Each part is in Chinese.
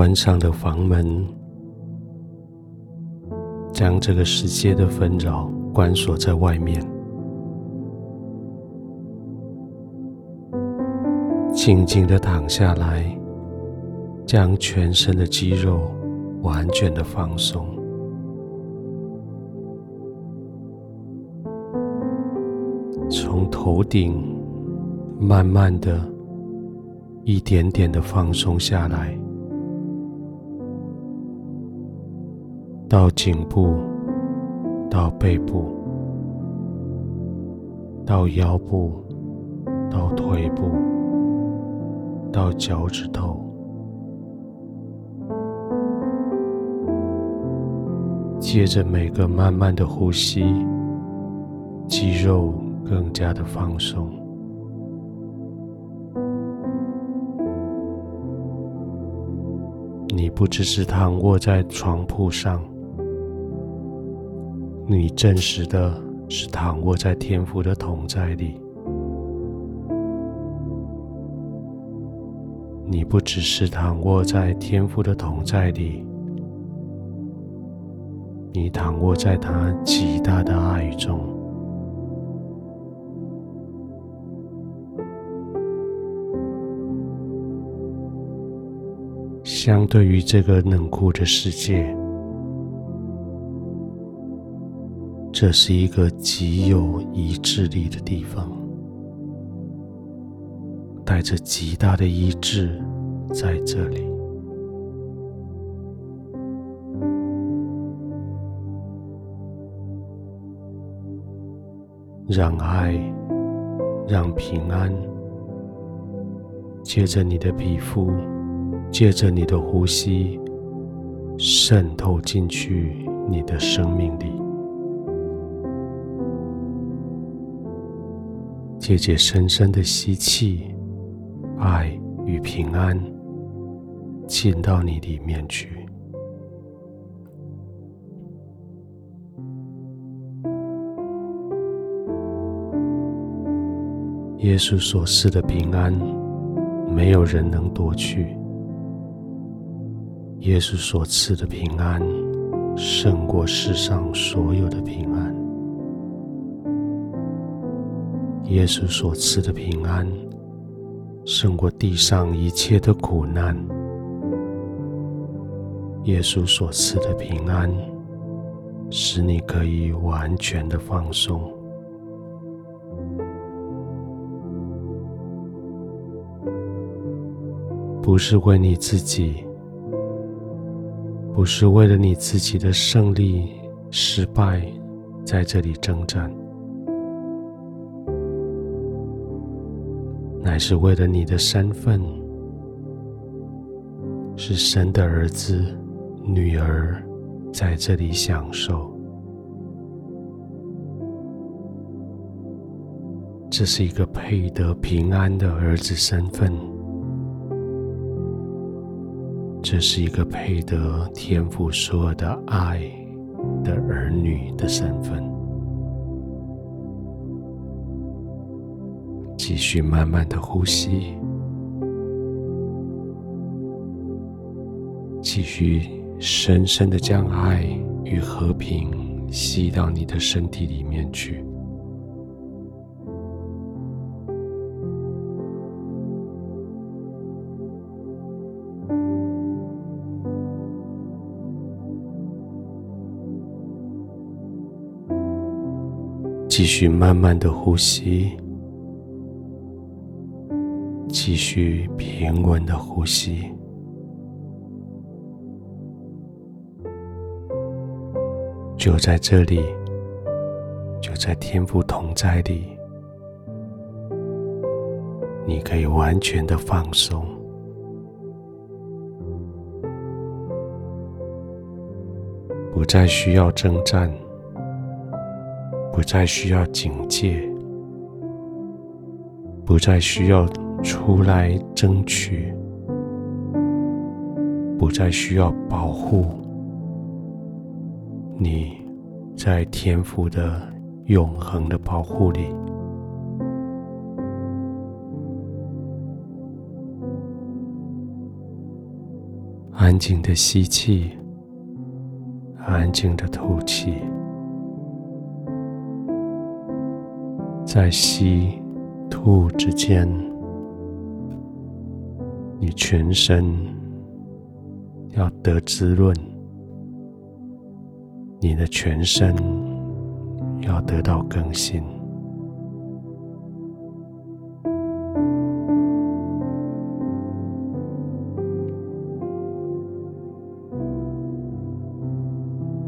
关上的房门，将这个世界的纷扰关锁在外面，静静的躺下来，将全身的肌肉完全的放松，从头顶慢慢的一点点的放松下来。到颈部，到背部，到腰部，到腿部，到脚趾头。接着每个慢慢的呼吸，肌肉更加的放松。你不只是躺卧在床铺上。你真实的是躺卧在天父的同在里，你不只是躺卧在天父的同在里，你躺卧在他极大的爱中。相对于这个冷酷的世界。这是一个极有意志力的地方，带着极大的意志在这里，让爱，让平安，借着你的皮肤，借着你的呼吸，渗透进去你的生命里。姐姐深深的吸气，爱与平安进到你里面去。耶稣所赐的平安，没有人能夺去。耶稣所赐的平安，胜过世上所有的平安。耶稣所赐的平安，胜过地上一切的苦难。耶稣所赐的平安，使你可以完全的放松，不是为你自己，不是为了你自己的胜利、失败，在这里征战。乃是为了你的身份，是神的儿子、女儿，在这里享受。这是一个配得平安的儿子身份，这是一个配得天父所有的爱的儿女的身份。继续慢慢的呼吸，继续深深的将爱与和平吸到你的身体里面去。继续慢慢的呼吸。继续平稳的呼吸，就在这里，就在天父同在里，你可以完全的放松，不再需要征战，不再需要警戒，不再需要。出来争取，不再需要保护。你在天父的永恒的保护里，安静的吸气，安静的吐气，在吸吐之间，你全身要得滋润，你的全身要得到更新。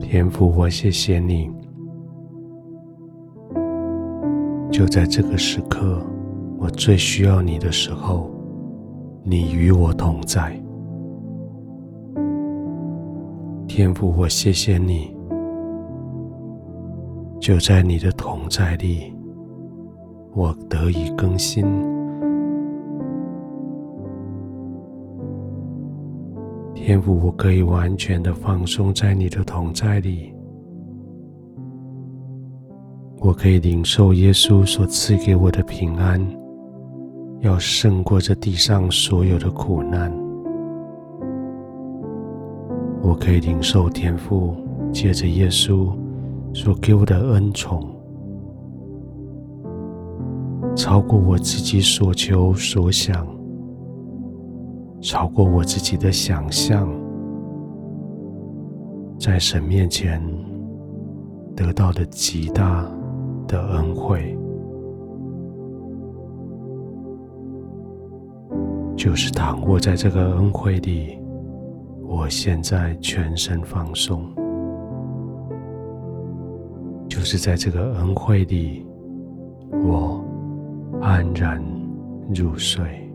天父，我谢谢你，就在这个时刻，我最需要你的时候，你与我同在。天父，我谢谢你，就在你的同在里，我得以更新。天父，我可以完全的放松在你的同在里，我可以领受耶稣所赐给我的平安，要胜过这地上所有的苦难。我可以领受天父借着耶稣所给我的恩宠，超过我自己所求所想。超过我自己的想象，在神面前得到的极大的恩惠，就是躺卧在这个恩惠里，我现在全身放松，就是在这个恩惠里，我安然入睡。